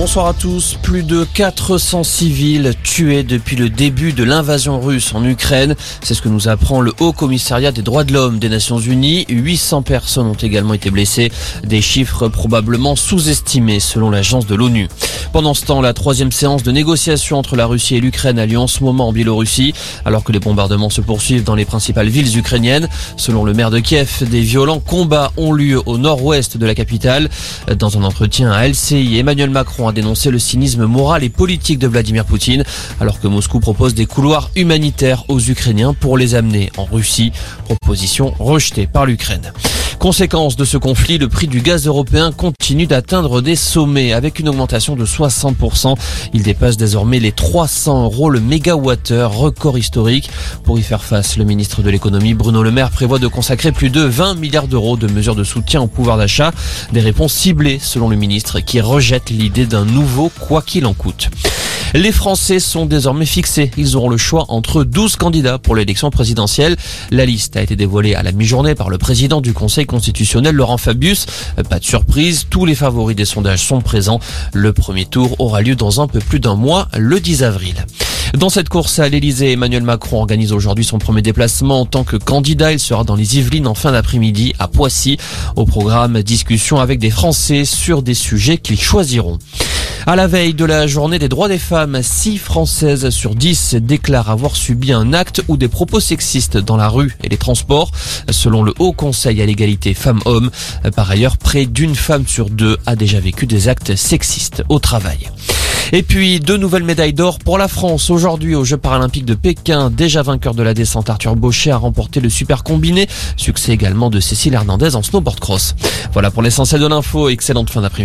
Bonsoir à tous. Plus de 400 civils tués depuis le début de l'invasion russe en Ukraine. C'est ce que nous apprend le Haut Commissariat des droits de l'homme des Nations Unies. 800 personnes ont également été blessées. Des chiffres probablement sous-estimés selon l'agence de l'ONU. Pendant ce temps, la troisième séance de négociation entre la Russie et l'Ukraine a lieu en ce moment en Biélorussie, alors que les bombardements se poursuivent dans les principales villes ukrainiennes. Selon le maire de Kiev, des violents combats ont lieu au nord-ouest de la capitale. Dans un entretien à LCI, Emmanuel Macron a le cynisme moral et politique de Vladimir Poutine, alors que Moscou propose des couloirs humanitaires aux Ukrainiens pour les amener en Russie. Proposition rejetée par l'Ukraine. Conséquence de ce conflit, le prix du gaz européen continue d'atteindre des sommets avec une augmentation de 60%. Il dépasse désormais les 300 euros le mégawattheure, record historique. Pour y faire face, le ministre de l'économie Bruno Le Maire prévoit de consacrer plus de 20 milliards d'euros de mesures de soutien au pouvoir d'achat. Des réponses ciblées selon le ministre qui rejette l'idée d'un nouveau quoi qu'il en coûte. Les Français sont désormais fixés. Ils auront le choix entre 12 candidats pour l'élection présidentielle. La liste a été dévoilée à la mi-journée par le président du Conseil constitutionnel, Laurent Fabius. Pas de surprise, tous les favoris des sondages sont présents. Le premier tour aura lieu dans un peu plus d'un mois, le 10 avril. Dans cette course à l'Elysée, Emmanuel Macron organise aujourd'hui son premier déplacement en tant que candidat. Il sera dans les Yvelines en fin d'après-midi à Poissy. Au programme, discussion avec des Français sur des sujets qu'ils choisiront. À la veille de la journée des droits des femmes, 6 Françaises sur 10 déclarent avoir subi un acte ou des propos sexistes dans la rue et les transports, selon le Haut Conseil à l'égalité femmes-hommes. Par ailleurs, près d'une femme sur deux a déjà vécu des actes sexistes au travail. Et puis, deux nouvelles médailles d'or pour la France. Aujourd'hui, aux Jeux paralympiques de Pékin, déjà vainqueur de la descente, Arthur Baucher a remporté le super combiné. Succès également de Cécile Hernandez en snowboard cross. Voilà pour l'essentiel de l'info. Excellente fin d'après-midi.